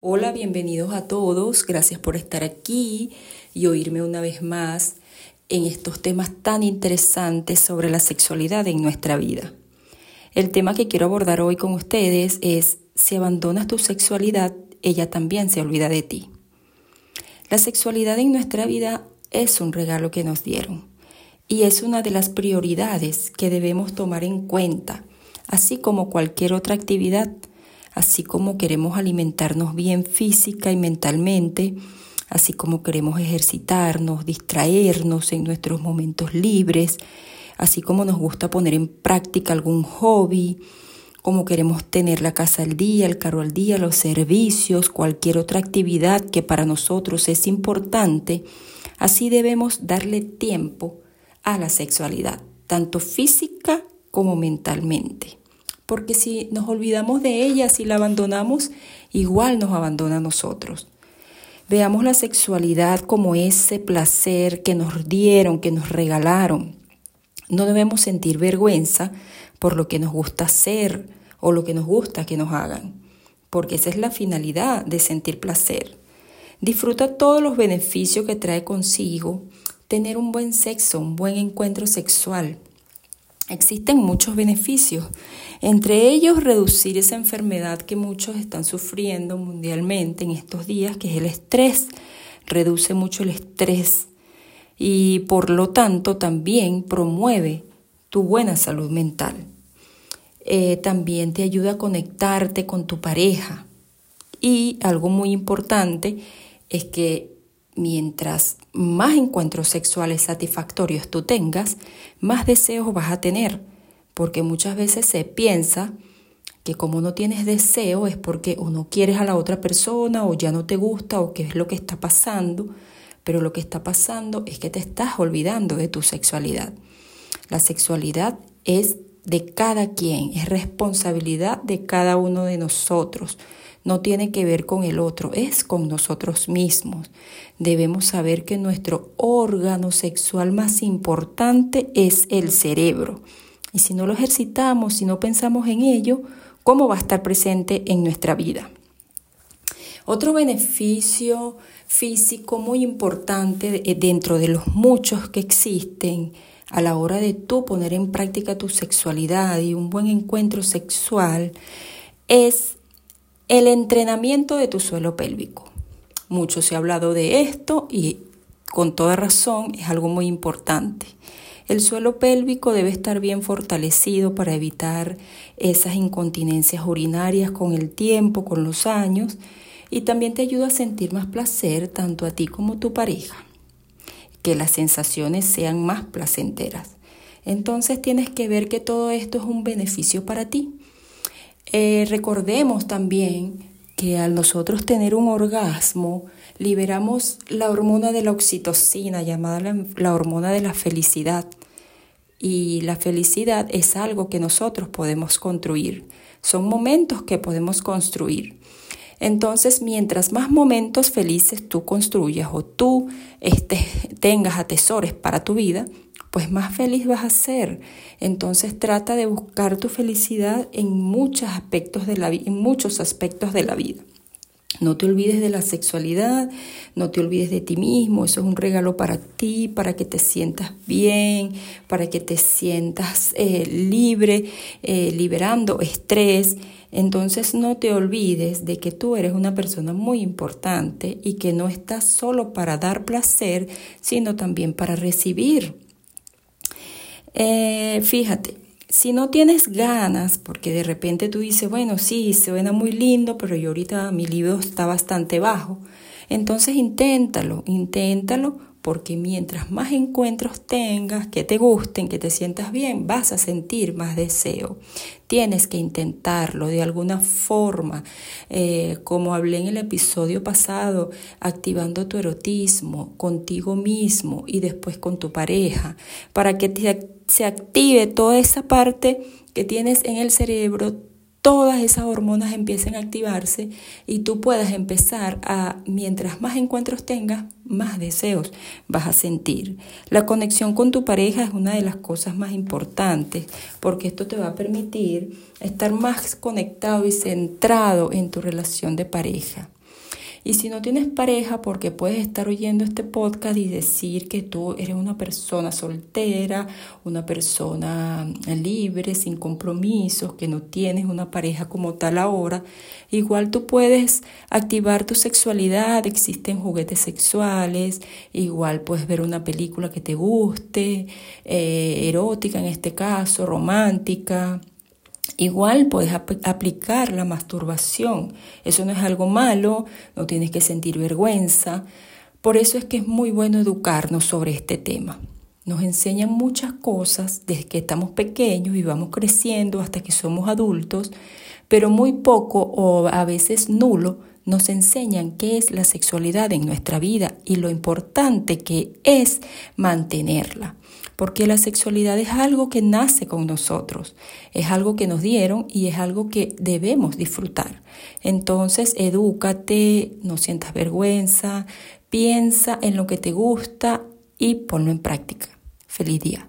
Hola, bienvenidos a todos. Gracias por estar aquí y oírme una vez más en estos temas tan interesantes sobre la sexualidad en nuestra vida. El tema que quiero abordar hoy con ustedes es si abandonas tu sexualidad, ella también se olvida de ti. La sexualidad en nuestra vida es un regalo que nos dieron y es una de las prioridades que debemos tomar en cuenta, así como cualquier otra actividad así como queremos alimentarnos bien física y mentalmente, así como queremos ejercitarnos, distraernos en nuestros momentos libres, así como nos gusta poner en práctica algún hobby, como queremos tener la casa al día, el carro al día, los servicios, cualquier otra actividad que para nosotros es importante, así debemos darle tiempo a la sexualidad, tanto física como mentalmente porque si nos olvidamos de ella, si la abandonamos, igual nos abandona a nosotros. Veamos la sexualidad como ese placer que nos dieron, que nos regalaron. No debemos sentir vergüenza por lo que nos gusta hacer o lo que nos gusta que nos hagan, porque esa es la finalidad de sentir placer. Disfruta todos los beneficios que trae consigo tener un buen sexo, un buen encuentro sexual. Existen muchos beneficios, entre ellos reducir esa enfermedad que muchos están sufriendo mundialmente en estos días, que es el estrés. Reduce mucho el estrés y por lo tanto también promueve tu buena salud mental. Eh, también te ayuda a conectarte con tu pareja. Y algo muy importante es que mientras más encuentros sexuales satisfactorios tú tengas, más deseos vas a tener, porque muchas veces se piensa que como no tienes deseo es porque o no quieres a la otra persona o ya no te gusta o qué es lo que está pasando, pero lo que está pasando es que te estás olvidando de tu sexualidad. La sexualidad es de cada quien, es responsabilidad de cada uno de nosotros no tiene que ver con el otro, es con nosotros mismos. Debemos saber que nuestro órgano sexual más importante es el cerebro. Y si no lo ejercitamos, si no pensamos en ello, ¿cómo va a estar presente en nuestra vida? Otro beneficio físico muy importante dentro de los muchos que existen a la hora de tú poner en práctica tu sexualidad y un buen encuentro sexual es el entrenamiento de tu suelo pélvico. Mucho se ha hablado de esto y con toda razón es algo muy importante. El suelo pélvico debe estar bien fortalecido para evitar esas incontinencias urinarias con el tiempo, con los años, y también te ayuda a sentir más placer tanto a ti como a tu pareja, que las sensaciones sean más placenteras. Entonces tienes que ver que todo esto es un beneficio para ti. Eh, recordemos también que al nosotros tener un orgasmo, liberamos la hormona de la oxitocina, llamada la, la hormona de la felicidad. Y la felicidad es algo que nosotros podemos construir. Son momentos que podemos construir. Entonces, mientras más momentos felices tú construyas o tú este, tengas atesores para tu vida, pues más feliz vas a ser. Entonces trata de buscar tu felicidad en muchos aspectos de la, en muchos aspectos de la vida. No te olvides de la sexualidad, no te olvides de ti mismo, eso es un regalo para ti, para que te sientas bien, para que te sientas eh, libre, eh, liberando estrés. Entonces no te olvides de que tú eres una persona muy importante y que no estás solo para dar placer, sino también para recibir. Eh, fíjate, si no tienes ganas, porque de repente tú dices, bueno, sí, suena muy lindo, pero yo ahorita mi libro está bastante bajo, entonces inténtalo, inténtalo porque mientras más encuentros tengas que te gusten, que te sientas bien, vas a sentir más deseo. Tienes que intentarlo de alguna forma, eh, como hablé en el episodio pasado, activando tu erotismo contigo mismo y después con tu pareja, para que se active toda esa parte que tienes en el cerebro, todas esas hormonas empiecen a activarse y tú puedas empezar a, mientras más encuentros tengas, más deseos vas a sentir. La conexión con tu pareja es una de las cosas más importantes porque esto te va a permitir estar más conectado y centrado en tu relación de pareja. Y si no tienes pareja, porque puedes estar oyendo este podcast y decir que tú eres una persona soltera, una persona libre, sin compromisos, que no tienes una pareja como tal ahora, igual tú puedes activar tu sexualidad, existen juguetes sexuales, igual puedes ver una película que te guste, eh, erótica en este caso, romántica Igual puedes aplicar la masturbación. Eso no es algo malo, no tienes que sentir vergüenza. Por eso es que es muy bueno educarnos sobre este tema. Nos enseñan muchas cosas desde que estamos pequeños y vamos creciendo hasta que somos adultos, pero muy poco o a veces nulo nos enseñan qué es la sexualidad en nuestra vida y lo importante que es mantenerla porque la sexualidad es algo que nace con nosotros, es algo que nos dieron y es algo que debemos disfrutar. Entonces, edúcate, no sientas vergüenza, piensa en lo que te gusta y ponlo en práctica. Feliz día.